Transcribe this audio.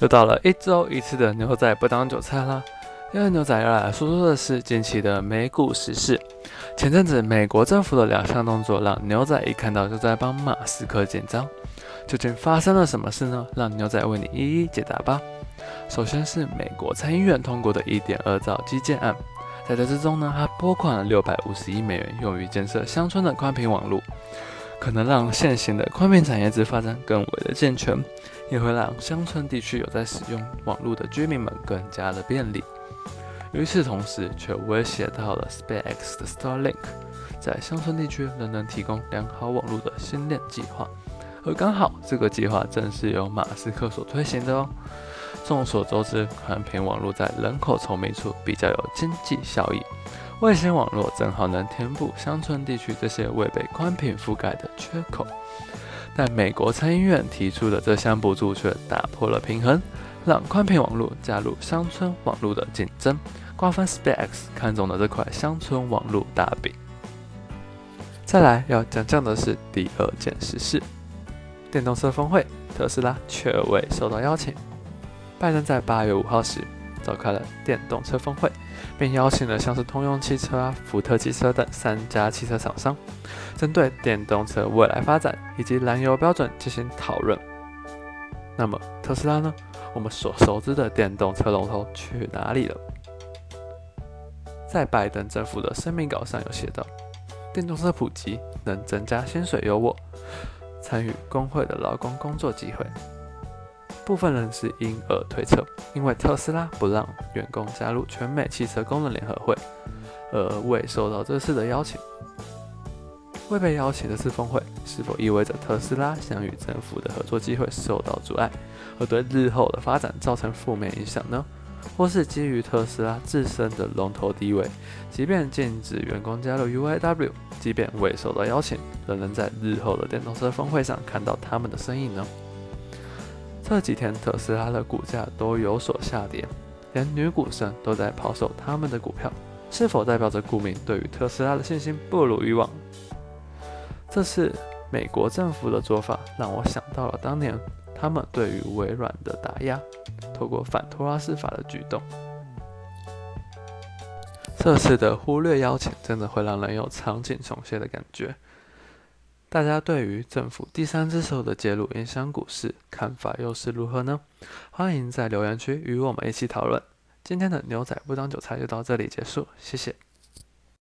又到了一周一次的牛仔不当韭菜啦。今天牛仔要来说说的是近期的美股时事。前阵子美国政府的两项动作让牛仔一看到就在帮马斯克紧张。究竟发生了什么事呢？让牛仔为你一一解答吧。首先是美国参议院通过的一点二兆基建案，在这之中呢，它拨款了六百五十亿美元用于建设乡村的宽频网络。可能让现行的宽频产业之发展更为的健全，也会让乡村地区有在使用网络的居民们更加的便利。与此同时，却威胁到了 SpaceX 的 Starlink 在乡村地区仍能提供良好网络的新链计划，而刚好这个计划正是由马斯克所推行的哦。众所周知，宽频网络在人口稠密处比较有经济效益。卫星网络正好能填补乡村地区这些未被宽频覆盖的缺口，但美国参议院提出的这项补助却打破了平衡，让宽频网络加入乡村网络的竞争，瓜分 SpaceX 看中的这块乡村网络大饼。再来要讲讲的是第二件实事：电动车峰会，特斯拉却未受到邀请。拜登在八月五号时。召开了电动车峰会，并邀请了像是通用汽车啊、福特汽车等三家汽车厂商，针对电动车未来发展以及燃油标准进行讨论。那么特斯拉呢？我们所熟知的电动车龙头去哪里了？在拜登政府的声明稿上有写道：电动车普及能增加薪水优渥、参与工会的劳工工作机会。部分人士因而推测，因为特斯拉不让员工加入全美汽车工人联合会，而未受到这次的邀请。未被邀请这次峰会，是否意味着特斯拉想与政府的合作机会受到阻碍，而对日后的发展造成负面影响呢？或是基于特斯拉自身的龙头地位，即便禁止员工加入 UAW，即便未受到邀请，仍能在日后的电动车峰会上看到他们的身影呢？这几天特斯拉的股价都有所下跌，连女股神都在抛售他们的股票，是否代表着股民对于特斯拉的信心不如以往？这次美国政府的做法让我想到了当年他们对于微软的打压，透过反托拉斯法的举动。这次的忽略邀请，真的会让人有场景重现的感觉。大家对于政府第三只手的介入影响股市看法又是如何呢？欢迎在留言区与我们一起讨论。今天的牛仔不当韭菜就到这里结束，谢谢。